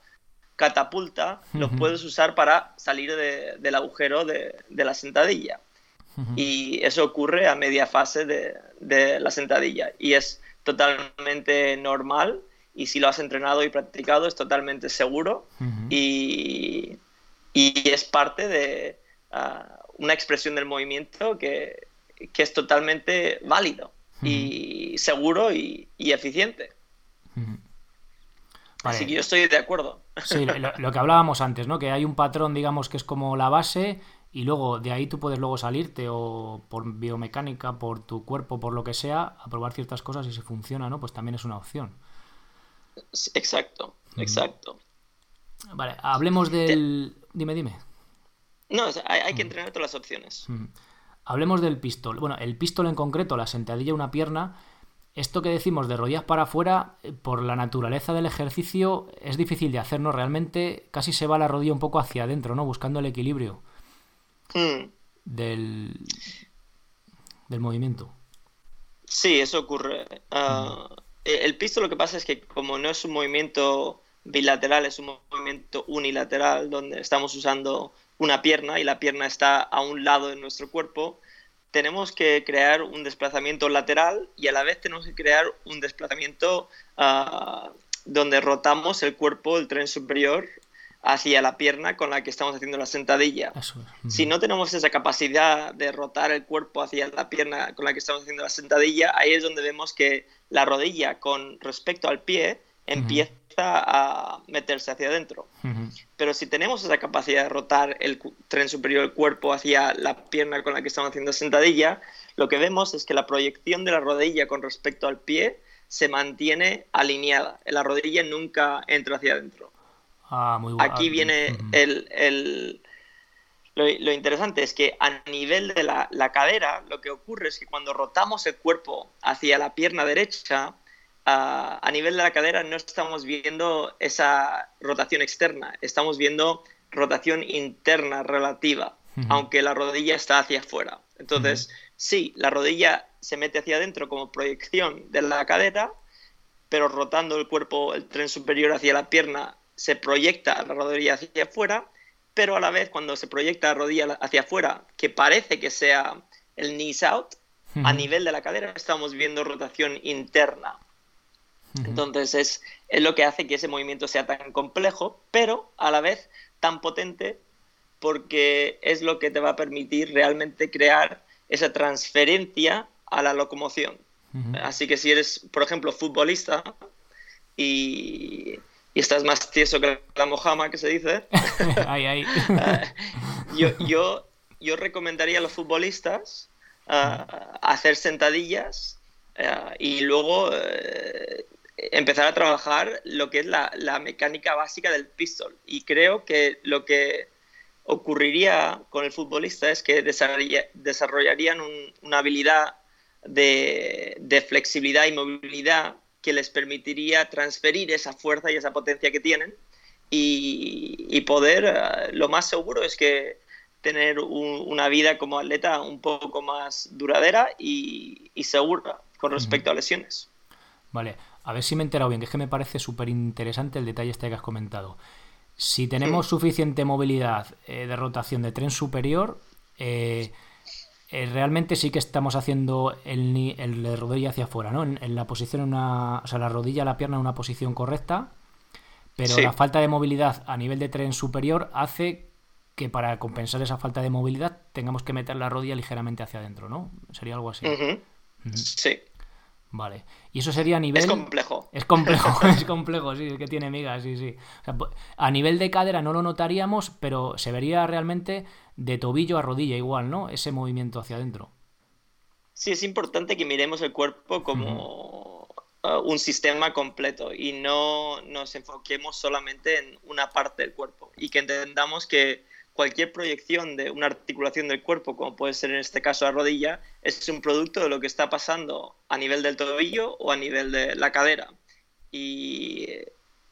catapulta, lo puedes usar para salir del agujero de, la sentadilla. Y eso ocurre a media fase de, la sentadilla. Y es totalmente normal. Y si lo has entrenado y practicado, es totalmente seguro. y, es parte de ah, una expresión del movimiento que, que es totalmente válido y seguro y, eficiente. Así que yo estoy de acuerdo. Sí, lo, que hablábamos antes, ¿no? Que hay un patrón, digamos, que es como la base y luego de ahí tú puedes luego salirte o por biomecánica, por tu cuerpo, por lo que sea, a probar ciertas cosas y si funciona, ¿no? Pues también es una opción. Exacto, exacto. Vale, hablemos del... Dime, dime. No, hay, que entrenar todas las opciones. Hablemos del pistol. Bueno, el pistol en concreto, la sentadilla una pierna, esto que decimos de rodillas para afuera, eh, por la naturaleza del ejercicio, es difícil de hacer, ¿no? Realmente casi se va la rodilla un poco hacia adentro, ¿no? Buscando el equilibrio hmm. del, del movimiento. Sí, eso ocurre. Ah, el pistol lo que pasa es que como no es un movimiento bilateral, es un movimiento unilateral donde estamos usando una pierna y la pierna está a un lado de nuestro cuerpo, tenemos que crear un desplazamiento lateral y a la vez tenemos que crear un desplazamiento ah, donde rotamos el cuerpo, el tren superior, hacia la pierna con la que estamos haciendo la sentadilla. Si no tenemos esa capacidad de rotar el cuerpo hacia la pierna con la que estamos haciendo la sentadilla, ahí es donde vemos que la rodilla con respecto al pie empieza a meterse hacia adentro. Pero si tenemos esa capacidad de rotar el tren superior del cuerpo hacia la pierna con la que estamos haciendo sentadilla, lo que vemos es que la proyección de la rodilla con respecto al pie se mantiene alineada. La rodilla nunca entra hacia adentro. Ah, Aquí viene el, lo, interesante es que a nivel de la, la, cadera, lo que ocurre es que cuando rotamos el cuerpo hacia la pierna derecha, a, nivel de la cadera no estamos viendo esa rotación externa, estamos viendo rotación interna relativa. aunque la rodilla está hacia afuera. Entonces, sí, la rodilla se mete hacia adentro como proyección de la cadera, pero rotando el cuerpo, el tren superior hacia la pierna, se proyecta la rodilla hacia afuera, pero a la vez cuando se proyecta la rodilla hacia afuera, que parece que sea el knees out, a nivel de la cadera estamos viendo rotación interna. Entonces es, es lo que hace que ese movimiento sea tan complejo, pero a la vez tan potente porque es lo que te va a permitir realmente crear esa transferencia a la locomoción. Así que si eres, por ejemplo, futbolista y, estás más tieso que la mojama, que se dice, yo, yo, yo, recomendaría a los futbolistas ah, hacer sentadillas ah, y luego eh, empezar a trabajar lo que es la, la, mecánica básica del pistol. Y creo que lo que ocurriría con el futbolista es que desarrollarían una habilidad de, flexibilidad y movilidad que les permitiría transferir esa fuerza y esa potencia que tienen y, poder, eh, lo más seguro es que tener una vida como atleta un poco más duradera y, segura con respecto a lesiones. Vale, a ver si me he enterado bien, que es que me parece súper interesante el detalle este que has comentado. Si tenemos suficiente movilidad eh, de rotación de tren superior, eh, eh, realmente sí que estamos haciendo el, el rodilla hacia afuera, ¿no? En, la posición, una, o sea, la rodilla, la pierna en una posición correcta, pero la falta de movilidad a nivel de tren superior hace que para compensar esa falta de movilidad tengamos que meter la rodilla ligeramente hacia adentro, ¿no? Sería algo así. Sí. Vale. Y eso sería a nivel. Es complejo. Es complejo, es complejo, sí, es que tiene migas, sí, sí. a nivel de cadera no lo notaríamos, pero se vería realmente de tobillo a rodilla igual, ¿no? Ese movimiento hacia adentro. Sí, es importante que miremos el cuerpo como uh, un sistema completo y no nos enfoquemos solamente en una parte del cuerpo y que entendamos que cualquier proyección de una articulación del cuerpo, como puede ser en este caso la rodilla, es un producto de lo que está pasando a nivel del tobillo o a nivel de la cadera. Y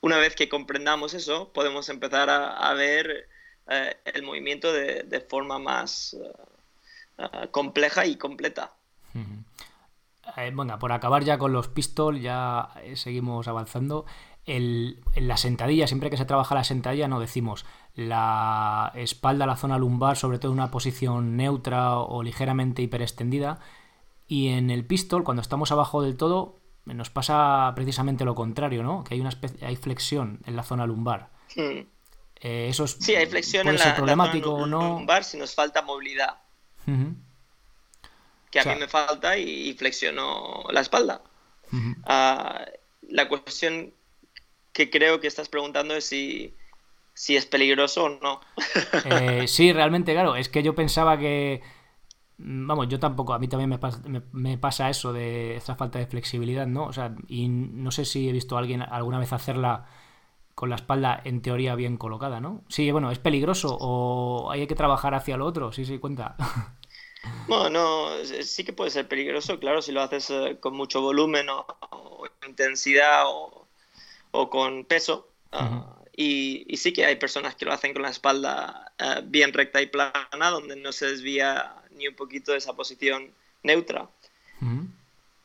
una vez que comprendamos eso, podemos empezar a, ver eh, el movimiento de, forma más eh, eh, compleja y completa. bueno, por acabar ya con los pistols, ya seguimos avanzando en la sentadilla, siempre que se trabaja la sentadilla, no decimos la espalda, la zona lumbar, sobre todo en una posición neutra o ligeramente hiperextendida. Y en el pistol, cuando estamos abajo del todo, nos pasa precisamente lo contrario, ¿no? Que hay una especie, hay flexión en la zona lumbar. Hmm. Eh, eso es, sí, hay flexión en la, problemático o no. lumbar si nos falta movilidad. Que a mí me falta y, flexiono la espalda. Ah, la cuestión que creo que estás preguntando es si, es peligroso o no. Eh, sí, realmente, claro. Es que yo pensaba que. Mm, vamos, yo tampoco, a mí también me pasa, me, pasa eso de esta falta de flexibilidad, ¿no? O sea, y no sé si he visto a alguien alguna vez hacerla con la espalda en teoría bien colocada, ¿no? Sí, bueno, ¿es peligroso o hay que trabajar hacia lo otro? Sí, sí, cuenta. Bueno, no, sí que puede ser peligroso, claro, si lo haces eh, con mucho volumen o intensidad o, o con peso. Ah, y, sí que hay personas que lo hacen con la espalda ah, bien recta y plana, donde no se desvía ni un poquito de esa posición neutra.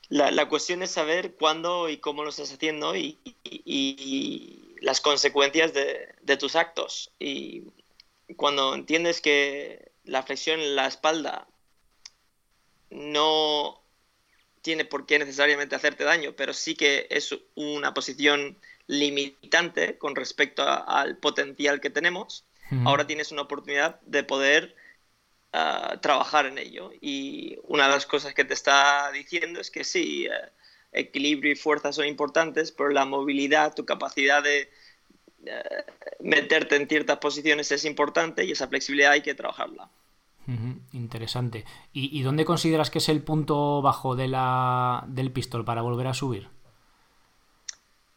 la, cuestión es saber cuándo y cómo lo estás haciendo y, las consecuencias de, tus actos. Y cuando entiendes que la flexión en la espalda no tiene por qué necesariamente hacerte daño, pero sí que es una posición limitante con respecto al potencial que tenemos, ahora tienes una oportunidad de poder ah, trabajar en ello. Y una de las cosas que te está diciendo es que sí, eh, equilibrio y fuerza son importantes, pero la movilidad, tu capacidad de eh, meterte en ciertas posiciones es importante y esa flexibilidad hay que trabajarla. Interesante. ¿Y, ¿Y, dónde consideras que es el punto bajo de la, del pistol para volver a subir?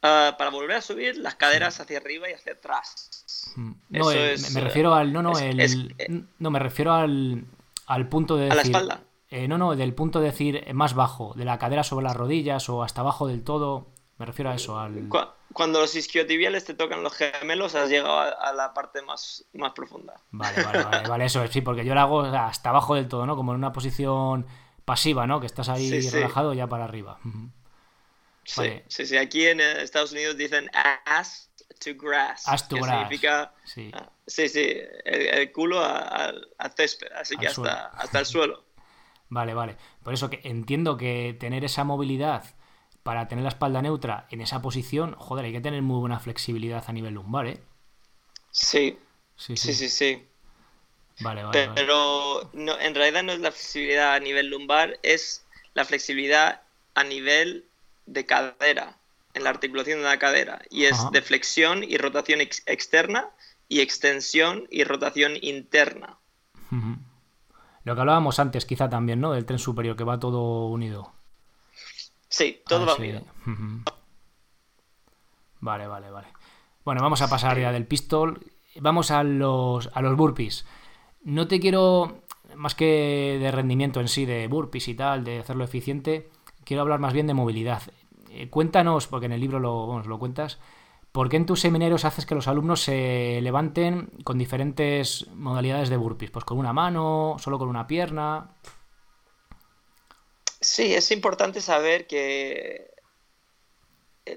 Ah, para volver a subir las caderas hacia arriba y hacia atrás. Mm. No, eh, me, refiero al. No, no, el, no me refiero al, al punto de. a la espalda. Eh, no, no, del punto de decir más bajo, de la cadera sobre las rodillas o hasta abajo del todo. Me refiero a eso, al... Cuando los isquiotibiales te tocan los gemelos, has llegado a, la parte más, más profunda. Vale, vale, vale, vale, eso, sí, porque yo lo hago hasta abajo del todo, ¿no? Como en una posición pasiva, ¿no? Que estás ahí relajado ya para arriba. Sí, sí, sí, aquí en Estados Unidos dicen ass to grass. Ass to grass. Significa, sí. Ah, sí, sí, el, culo al césped, así que hasta, hasta el suelo. Vale, vale. Por eso que entiendo que tener esa movilidad para tener la espalda neutra en esa posición, joder, hay que tener muy buena flexibilidad a nivel lumbar, ¿eh? Sí. Sí, sí, sí. Vale, vale. Pero No, en realidad no es la flexibilidad a nivel lumbar, es la flexibilidad a nivel de cadera, en la articulación de la cadera. Y es de flexión y rotación externa y extensión y rotación interna. Lo que hablábamos antes, quizá también, ¿no? Del tren superior, que va todo unido. Sí, todo va bien. Vale, vale, vale. Bueno, vamos a pasar ya del pistol. Vamos a los, a los burpees. No te quiero, más que de rendimiento en sí, de burpees y tal, de hacerlo eficiente, quiero hablar más bien de movilidad. Eh, cuéntanos, porque en el libro lo, lo cuentas, ¿por qué en tus seminarios haces que los alumnos se levanten con diferentes modalidades de burpees? Pues con una mano, solo con una pierna. Sí, es importante saber que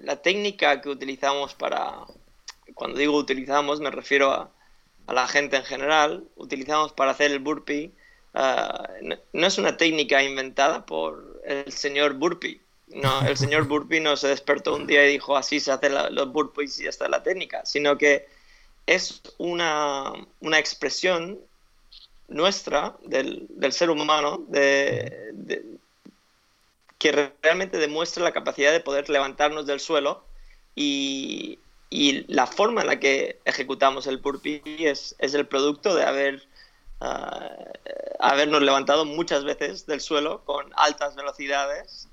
la técnica que utilizamos para, cuando digo utilizamos, me refiero a, la gente en general, utilizamos para hacer el burpee, ah, no, es una técnica inventada por el señor burpee. No, el señor burpee no se despertó un día y dijo así se hacen los burpees y ya está la técnica, sino que es una, expresión nuestra del, ser humano de, que realmente demuestra la capacidad de poder levantarnos del suelo y, la forma en la que ejecutamos el burpee es, es el producto de haber, ah, habernos levantado muchas veces del suelo con altas velocidades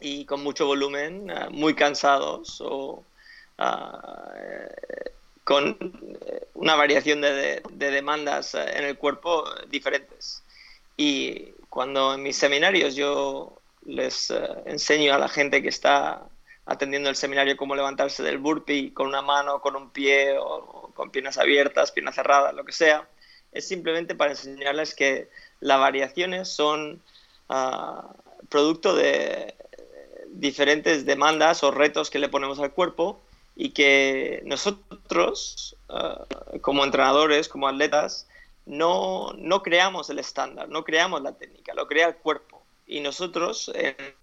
y con mucho volumen, ah, muy cansados o ah, con una variación de, de, demandas en el cuerpo diferentes. Y cuando en mis seminarios yo les eh, enseño a la gente que está atendiendo el seminario cómo levantarse del burpee con una mano, con un pie o, con piernas abiertas, piernas cerradas, lo que sea. Es simplemente para enseñarles que las variaciones son ah, producto de diferentes demandas o retos que le ponemos al cuerpo y que nosotros, ah, como entrenadores, como atletas, no, no creamos el estándar, no creamos la técnica, lo crea el cuerpo y nosotros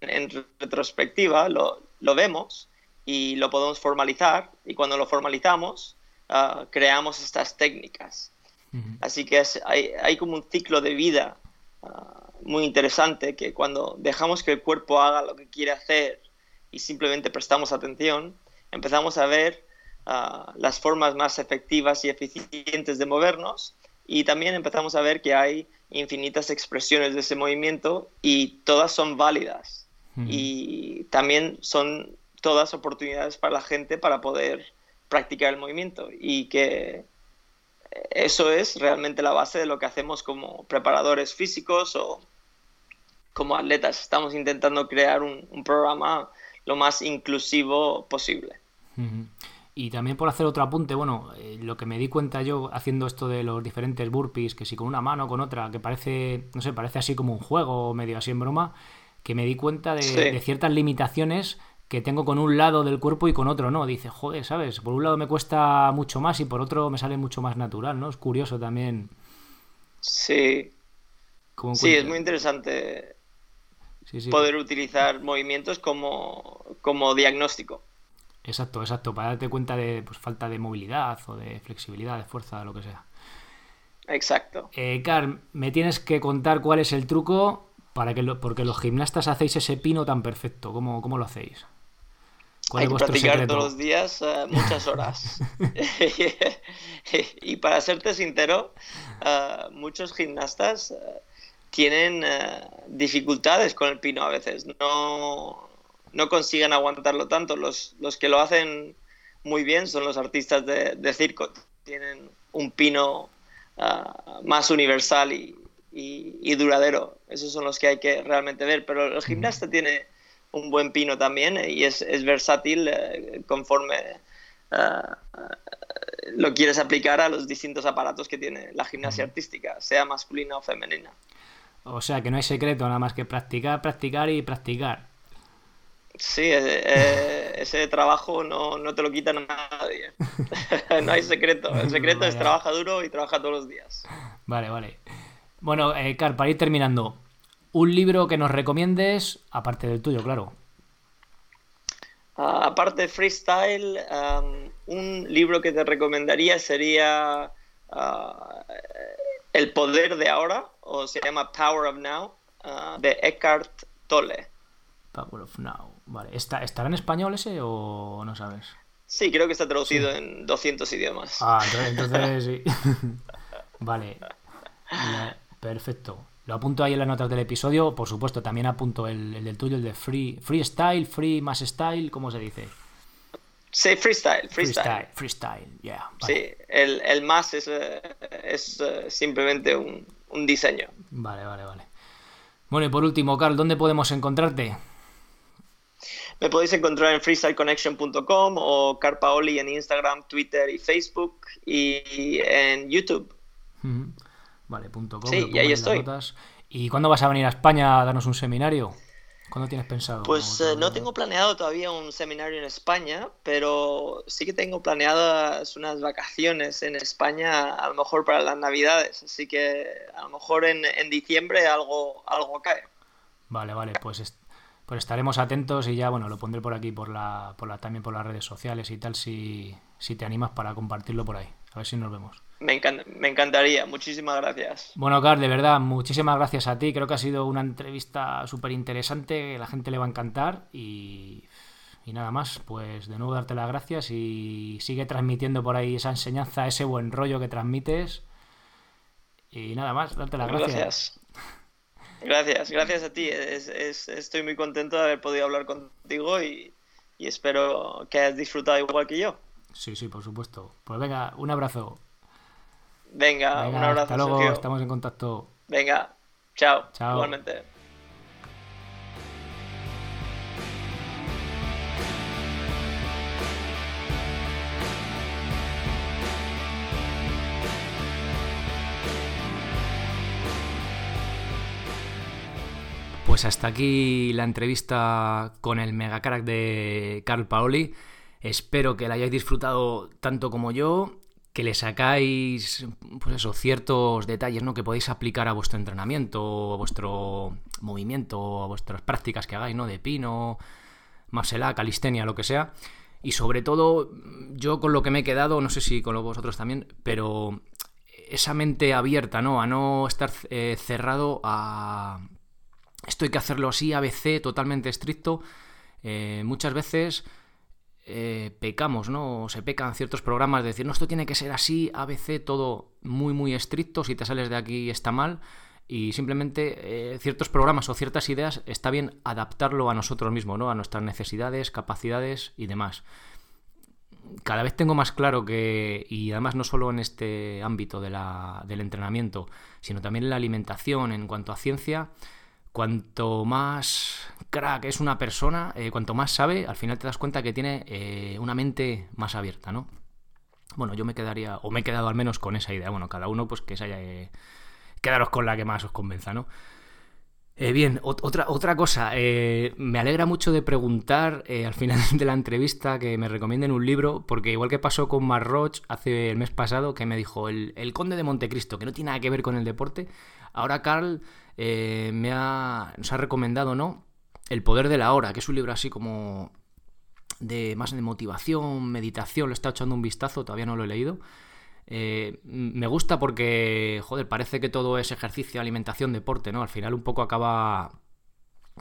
en, retrospectiva lo, vemos y lo podemos formalizar y cuando lo formalizamos ah, creamos estas técnicas. Así que hay, como un ciclo de vida ah, muy interesante que cuando dejamos que el cuerpo haga lo que quiere hacer y simplemente prestamos atención, empezamos a ver ah, las formas más efectivas y eficientes de movernos y también empezamos a ver que hay infinitas expresiones de ese movimiento y todas son válidas. Y también son todas oportunidades para la gente para poder practicar el movimiento y que eso es realmente la base de lo que hacemos como preparadores físicos o como atletas. Estamos intentando crear un, programa lo más inclusivo posible. Y también por hacer otro apunte, bueno, eh, lo que me di cuenta yo haciendo esto de los diferentes burpees, que si con una mano o con otra, que parece, no sé, parece así como un juego, medio así en broma, que me di cuenta de, ciertas limitaciones que tengo con un lado del cuerpo y con otro no. Dice, joder, ¿sabes? Por un lado me cuesta mucho más y por otro me sale mucho más natural, ¿no? Es curioso también. Sí. Sí, es muy interesante poder utilizar movimientos como, como diagnóstico. Exacto, exacto, para darte cuenta de pues, falta de movilidad o de flexibilidad, de fuerza, lo que sea. Exacto. Eh, Carl, me tienes que contar cuál es el truco para que porque los gimnastas hacéis ese pino tan perfecto. ¿Cómo, cómo lo hacéis? ¿Cuál Hay que practicar todos los días eh, muchas horas. y para serte sincero, eh, muchos gimnastas eh, tienen dificultades con el pino a veces. No, no consiguen aguantarlo tanto. Los, los que lo hacen muy bien son los artistas de, circo. Tienen un pino más universal y, y, duradero. Esos son los que hay que realmente ver. Pero el gimnasta tiene un buen pino también y es, versátil conforme lo quieres aplicar a los distintos aparatos que tiene la gimnasia artística, sea masculina o femenina. O sea que no hay secreto, nada más que practicar, practicar y practicar. Sí, eh, eh, ese trabajo no, te lo quita nadie. no hay secreto. El secreto es trabaja duro y trabaja todos los días. Vale, vale. Bueno, eh, Car, para ir terminando, un libro que nos recomiendes, aparte del tuyo, claro. Ah, aparte de freestyle, un libro que te recomendaría sería ah, El poder de ahora, o se llama Power of Now, ah, de Eckhart Tolle. Power of Now. Vale. ¿Está, ¿Estará en español ese o no sabes? Sí, creo que está traducido en 200 idiomas. Ah, entonces, sí. vale. Perfecto. Lo apunto ahí en las notas del episodio. Por supuesto, también apunto el, del tuyo, el de free, freestyle, free más style, ¿cómo se dice? Sí, freestyle, freestyle. Freestyle, yeah. Sí, el, el, más es, es eh, simplemente un, un diseño. Vale, vale, vale. Bueno, y por último, Carl, ¿dónde podemos encontrarte? Me podéis encontrar en freestyleconnection.com o Carpaoli en Instagram, Twitter y Facebook y en YouTube. Vale, punto com, Sí, y ahí estoy. ¿Y cuándo vas a venir a España a darnos un seminario? ¿Cuándo tienes pensado? Pues eh, no tengo planeado todavía un seminario en España, pero sí que tengo planeadas unas vacaciones en España, a lo mejor para las Navidades. Así que a lo mejor en, diciembre algo, algo cae. Vale, vale, pues, pues estaremos atentos y ya, bueno, lo pondré por aquí, por la, por la, también por las redes sociales y tal, si, si te animas para compartirlo por ahí. A ver si nos vemos. Me, encantaría, muchísimas gracias. Bueno, Carl, de verdad, muchísimas gracias a ti. Creo que ha sido una entrevista súper interesante, la gente le va a encantar y, y, nada más, pues de nuevo darte las gracias y sigue transmitiendo por ahí esa enseñanza, ese buen rollo que transmites. Y nada más, darte las gracias. Gracias, gracias, gracias a ti. estoy muy contento de haber podido hablar contigo y, y espero que hayas disfrutado igual que yo. Sí, sí, por supuesto. Pues venga, un abrazo. Venga, un abrazo. Hasta luego, estamos en contacto. Venga, chao. Chao. Igualmente. Pues hasta aquí la entrevista con el mega crack de Carl Paoli. Espero que la hayáis disfrutado tanto como yo que le sacáis pues eso, ciertos detalles ¿no? que podéis aplicar a vuestro entrenamiento, a vuestro movimiento, a vuestras prácticas que hagáis, ¿no? De pino, marcela, calistenia, lo que sea. Y sobre todo, yo con lo que me he quedado, no sé si con vosotros también, pero esa mente abierta, ¿no? A no estar eh, cerrado a esto hay que hacerlo así, ABC, totalmente estricto. Eh, muchas veces eh, pecamos, ¿no? O se pecan ciertos programas de decir, no, esto tiene que ser así, ABC, todo muy, muy estricto, si te sales de aquí está mal. Y simplemente eh, ciertos programas o ciertas ideas está bien adaptarlo a nosotros mismos, ¿no? A nuestras necesidades, capacidades y demás. Cada vez tengo más claro que, y además no solo en este ámbito del entrenamiento, sino también en la alimentación, en cuanto a ciencia, cuanto más crack es una persona, eh, cuanto más sabe, al final te das cuenta que tiene eh, una mente más abierta, ¿no? Bueno, yo me quedaría, o me he quedado al menos con esa idea. Bueno, cada uno pues que se haya... Eh, quedaros con la que más os convenza, ¿no? bien, otra, otra cosa, me alegra mucho de preguntar al final de la entrevista que me recomienden un libro, porque igual que pasó con Marroch hace el mes pasado, que me dijo el, Conde de Montecristo, que no tiene nada que ver con el deporte, ahora Carl eh, me ha, nos ha recomendado, ¿no? El poder de la hora, que es un libro así como de más de motivación, meditación, le he estado echando un vistazo, todavía no lo he leído. Eh, me gusta porque, joder, parece que todo es ejercicio, alimentación, deporte, ¿no? Al final un poco acaba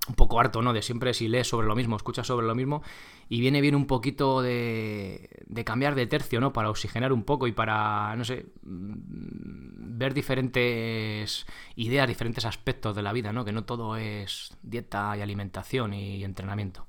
un poco harto, ¿no? De siempre si lees sobre lo mismo, escuchas sobre lo mismo y viene bien un poquito de, de cambiar de tercio, ¿no? Para oxigenar un poco y para, no sé, mm, ver diferentes ideas, diferentes aspectos de la vida, ¿no? Que no todo es dieta y alimentación y entrenamiento.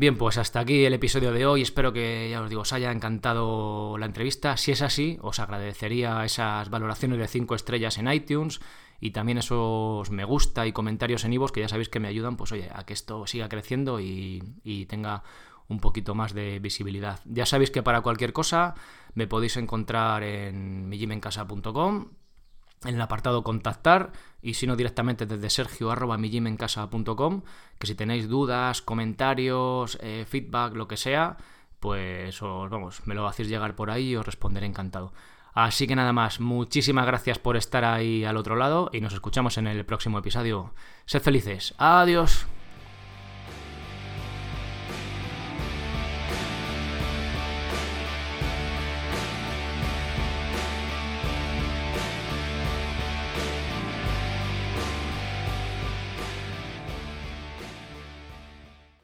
Bien, pues hasta aquí el episodio de hoy. Espero que, ya os digo, os haya encantado la entrevista. Si es así, os agradecería esas valoraciones de 5 estrellas en iTunes y también esos me gusta y comentarios en Ivos que ya sabéis que me ayudan, pues oye, a que esto siga creciendo y, tenga un poquito más de visibilidad. Ya sabéis que para cualquier cosa me podéis encontrar en millimencasa.com en el apartado contactar y si no directamente desde sergio arroba que si tenéis dudas, comentarios, eh, feedback, lo que sea, pues os, vamos, me lo hacéis llegar por ahí y os responderé encantado. Así que nada más, muchísimas gracias por estar ahí al otro lado y nos escuchamos en el próximo episodio. Sed felices, adiós.